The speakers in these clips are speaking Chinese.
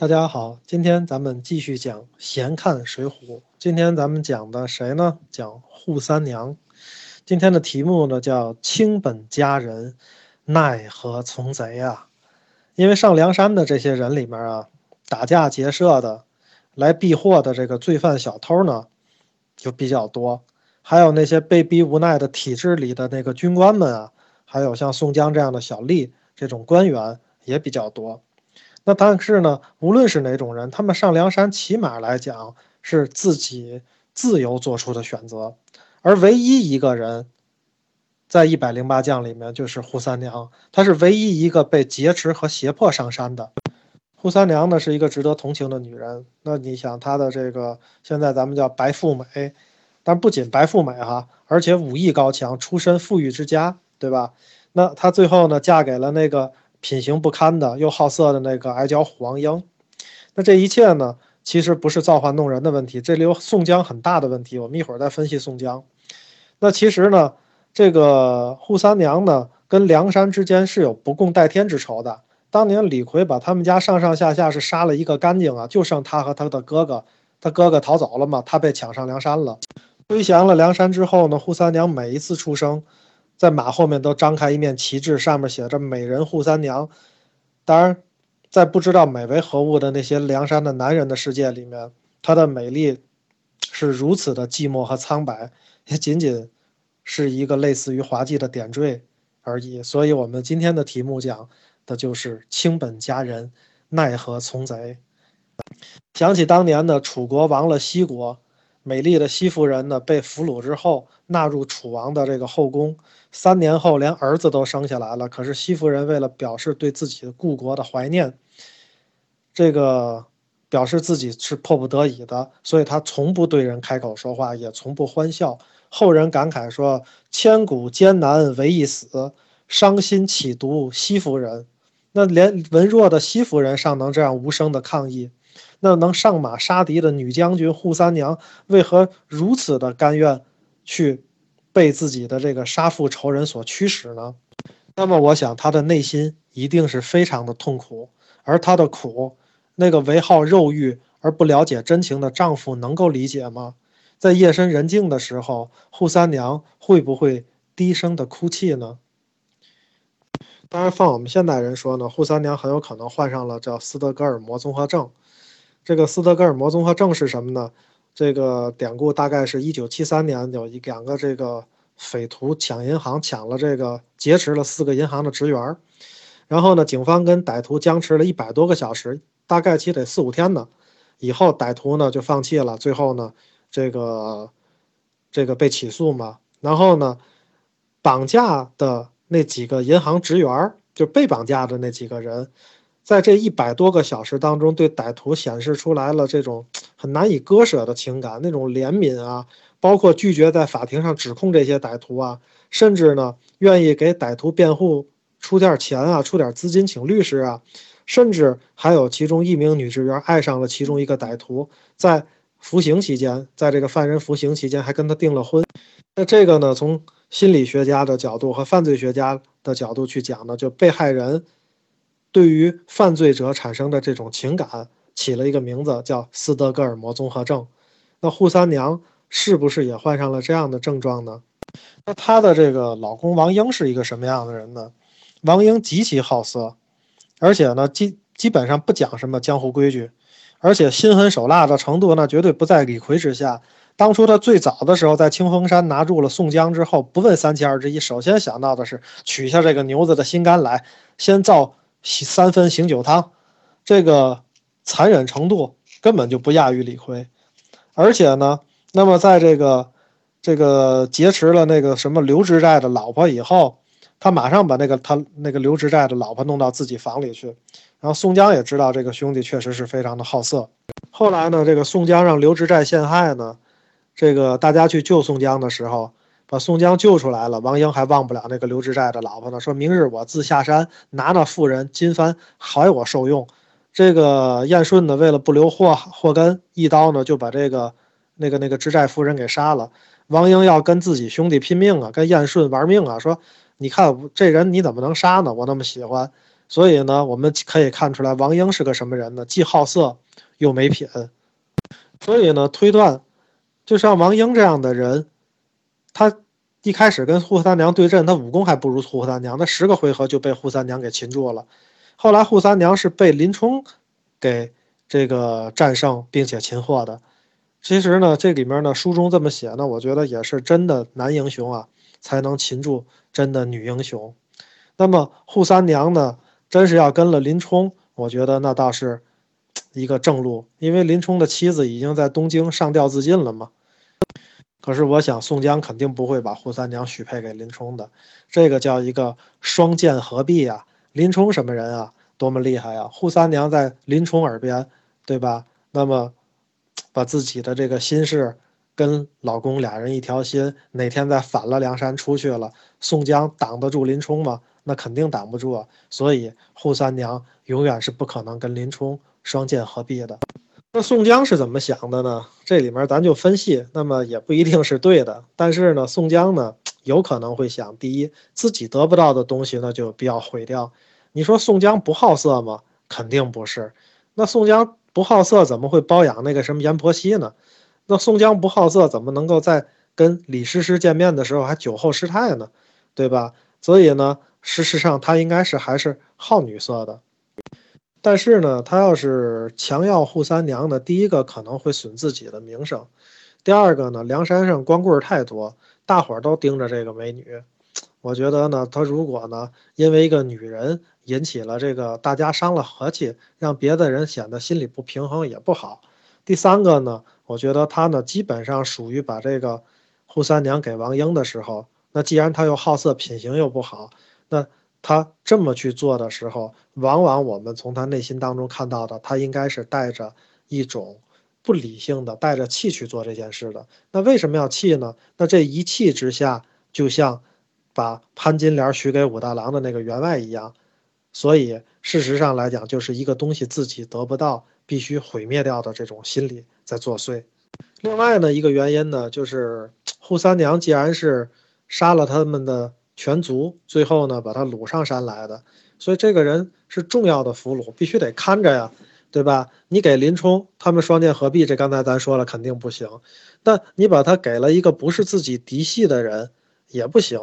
大家好，今天咱们继续讲闲看《水浒》。今天咱们讲的谁呢？讲扈三娘。今天的题目呢叫“清本佳人，奈何从贼”啊。因为上梁山的这些人里面啊，打架劫舍的、来避祸的这个罪犯小偷呢，就比较多。还有那些被逼无奈的体制里的那个军官们啊，还有像宋江这样的小吏这种官员也比较多。那但是呢，无论是哪种人，他们上梁山起码来讲是自己自由做出的选择，而唯一一个人，在一百零八将里面就是扈三娘，她是唯一一个被劫持和胁迫上山的。扈三娘呢是一个值得同情的女人。那你想她的这个现在咱们叫白富美，但不仅白富美哈，而且武艺高强，出身富裕之家，对吧？那她最后呢嫁给了那个。品行不堪的又好色的那个矮脚虎王英，那这一切呢，其实不是造化弄人的问题，这里有宋江很大的问题。我们一会儿再分析宋江。那其实呢，这个扈三娘呢，跟梁山之间是有不共戴天之仇的。当年李逵把他们家上上下下是杀了一个干净啊，就剩他和他的哥哥，他哥哥逃走了嘛，他被抢上梁山了。归降了梁山之后呢，扈三娘每一次出生。在马后面都张开一面旗帜，上面写着“美人扈三娘”。当然，在不知道美为何物的那些梁山的男人的世界里面，她的美丽是如此的寂寞和苍白，也仅仅是一个类似于滑稽的点缀而已。所以，我们今天的题目讲的就是“清本佳人，奈何从贼”。想起当年的楚国亡了西国。美丽的西夫人呢，被俘虏之后纳入楚王的这个后宫，三年后连儿子都生下来了。可是西夫人为了表示对自己的故国的怀念，这个表示自己是迫不得已的，所以她从不对人开口说话，也从不欢笑。后人感慨说：“千古艰难为一死，伤心岂独西夫人。”那连文弱的西夫人尚能这样无声的抗议。那能上马杀敌的女将军扈三娘，为何如此的甘愿去被自己的这个杀父仇人所驱使呢？那么，我想她的内心一定是非常的痛苦，而她的苦，那个唯好肉欲而不了解真情的丈夫能够理解吗？在夜深人静的时候，扈三娘会不会低声的哭泣呢？当然，放我们现代人说呢，扈三娘很有可能患上了叫斯德哥尔摩综合症。这个斯德哥尔摩综合症是什么呢？这个典故大概是一九七三年有一两个这个匪徒抢银行，抢了这个劫持了四个银行的职员，然后呢，警方跟歹徒僵持了一百多个小时，大概期得四五天呢。以后歹徒呢就放弃了，最后呢，这个这个被起诉嘛。然后呢，绑架的那几个银行职员，就被绑架的那几个人。在这一百多个小时当中，对歹徒显示出来了这种很难以割舍的情感，那种怜悯啊，包括拒绝在法庭上指控这些歹徒啊，甚至呢愿意给歹徒辩护出点钱啊，出点资金请律师啊，甚至还有其中一名女职员爱上了其中一个歹徒，在服刑期间，在这个犯人服刑期间还跟他订了婚。那这个呢，从心理学家的角度和犯罪学家的角度去讲呢，就被害人。对于犯罪者产生的这种情感，起了一个名字叫斯德哥尔摩综合症。那扈三娘是不是也患上了这样的症状呢？那她的这个老公王英是一个什么样的人呢？王英极其好色，而且呢基基本上不讲什么江湖规矩，而且心狠手辣的程度那绝对不在李逵之下。当初他最早的时候在清风山拿住了宋江之后，不问三七二十一，首先想到的是取下这个牛子的心肝来，先造。三分醒酒汤，这个残忍程度根本就不亚于李逵，而且呢，那么在这个这个劫持了那个什么刘知寨的老婆以后，他马上把那个他那个刘知寨的老婆弄到自己房里去，然后宋江也知道这个兄弟确实是非常的好色，后来呢，这个宋江让刘知寨陷害呢，这个大家去救宋江的时候。把宋江救出来了，王英还忘不了那个刘知寨的老婆呢。说明日我自下山拿那妇人金幡，还我受用。这个燕顺呢，为了不留祸祸根，一刀呢就把这个那个那个知寨夫人给杀了。王英要跟自己兄弟拼命啊，跟燕顺玩命啊，说你看这人你怎么能杀呢？我那么喜欢，所以呢，我们可以看出来王英是个什么人呢？既好色又没品。所以呢，推断，就像王英这样的人，他一开始跟扈三娘对阵，他武功还不如扈三娘，那十个回合就被扈三娘给擒住了。后来扈三娘是被林冲给这个战胜并且擒获的。其实呢，这里面呢，书中这么写呢，我觉得也是真的男英雄啊，才能擒住真的女英雄。那么扈三娘呢，真是要跟了林冲，我觉得那倒是一个正路，因为林冲的妻子已经在东京上吊自尽了嘛。可是我想宋江肯定不会把扈三娘许配给林冲的，这个叫一个双剑合璧啊。林冲什么人啊？多么厉害啊！扈三娘在林冲耳边，对吧？那么。把自己的这个心事跟老公俩人一条心，哪天再反了梁山出去了，宋江挡得住林冲吗？那肯定挡不住啊！所以扈三娘永远是不可能跟林冲双剑合璧的。那宋江是怎么想的呢？这里面咱就分析，那么也不一定是对的。但是呢，宋江呢有可能会想：第一，自己得不到的东西呢就必要毁掉。你说宋江不好色吗？肯定不是。那宋江。不好色怎么会包养那个什么阎婆惜呢？那宋江不好色怎么能够在跟李师师见面的时候还酒后失态呢？对吧？所以呢，事实上他应该是还是好女色的。但是呢，他要是强要扈三娘呢，第一个可能会损自己的名声，第二个呢，梁山上光棍太多，大伙儿都盯着这个美女。我觉得呢，他如果呢，因为一个女人引起了这个大家伤了和气，让别的人显得心里不平衡也不好。第三个呢，我觉得他呢，基本上属于把这个扈三娘给王英的时候，那既然他又好色，品行又不好，那他这么去做的时候，往往我们从他内心当中看到的，他应该是带着一种不理性的，带着气去做这件事的。那为什么要气呢？那这一气之下，就像。把潘金莲许给武大郎的那个员外一样，所以事实上来讲，就是一个东西自己得不到，必须毁灭掉的这种心理在作祟。另外呢，一个原因呢，就是扈三娘既然是杀了他们的全族，最后呢把他掳上山来的，所以这个人是重要的俘虏，必须得看着呀，对吧？你给林冲他们双剑合璧，这刚才咱说了肯定不行，但你把他给了一个不是自己嫡系的人也不行。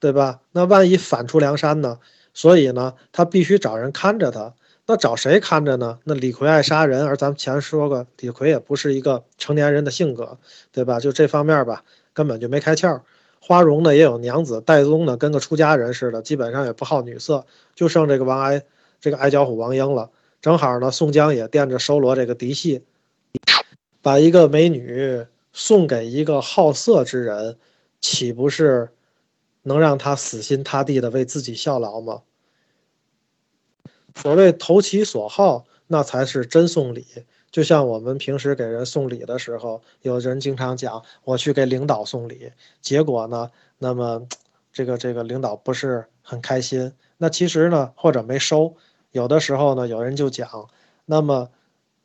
对吧？那万一反出梁山呢？所以呢，他必须找人看着他。那找谁看着呢？那李逵爱杀人，而咱们前说过，李逵也不是一个成年人的性格，对吧？就这方面吧，根本就没开窍。花荣呢也有娘子，戴宗呢跟个出家人似的，基本上也不好女色，就剩这个王哀，这个矮脚虎王英了。正好呢，宋江也惦着收罗这个嫡系，把一个美女送给一个好色之人，岂不是？能让他死心塌地的为自己效劳吗？所谓投其所好，那才是真送礼。就像我们平时给人送礼的时候，有人经常讲，我去给领导送礼，结果呢，那么这个这个领导不是很开心。那其实呢，或者没收。有的时候呢，有人就讲，那么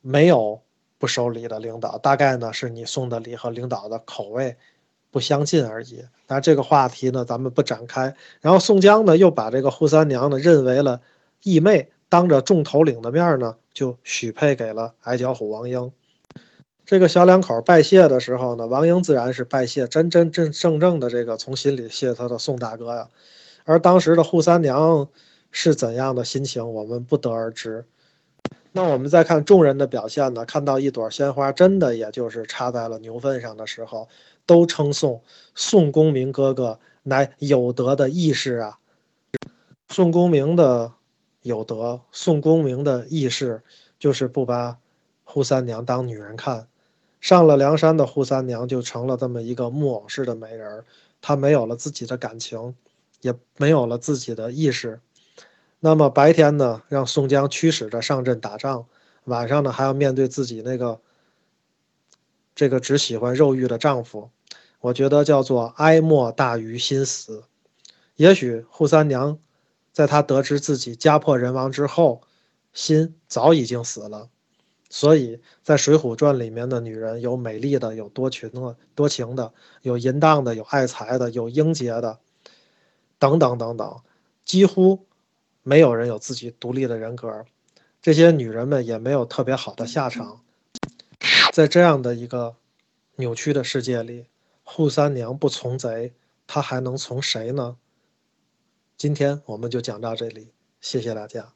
没有不收礼的领导，大概呢是你送的礼和领导的口味。不相近而已，那这个话题呢，咱们不展开。然后宋江呢，又把这个扈三娘呢认为了义妹，当着众头领的面呢，就许配给了矮脚虎王英。这个小两口拜谢的时候呢，王英自然是拜谢，真真正正正的这个从心里谢他的宋大哥呀。而当时的扈三娘是怎样的心情，我们不得而知。那我们再看众人的表现呢，看到一朵鲜花，真的也就是插在了牛粪上的时候。都称颂宋公明哥哥乃有德的义士啊！宋公明的有德，宋公明的意识，就是不把扈三娘当女人看。上了梁山的扈三娘就成了这么一个木偶式的美人，她没有了自己的感情，也没有了自己的意识。那么白天呢，让宋江驱使着上阵打仗；晚上呢，还要面对自己那个这个只喜欢肉欲的丈夫。我觉得叫做哀莫大于心死。也许扈三娘，在他得知自己家破人亡之后，心早已经死了。所以在水浒传里面的女人有美丽的，有多群的，多情的，有淫荡的，有爱财的，有英杰的。等等等等，几乎没有人有自己独立的人格，这些女人们也没有特别好的下场。在这样的一个扭曲的世界里，扈三娘不从贼，她还能从谁呢？今天我们就讲到这里谢谢大家。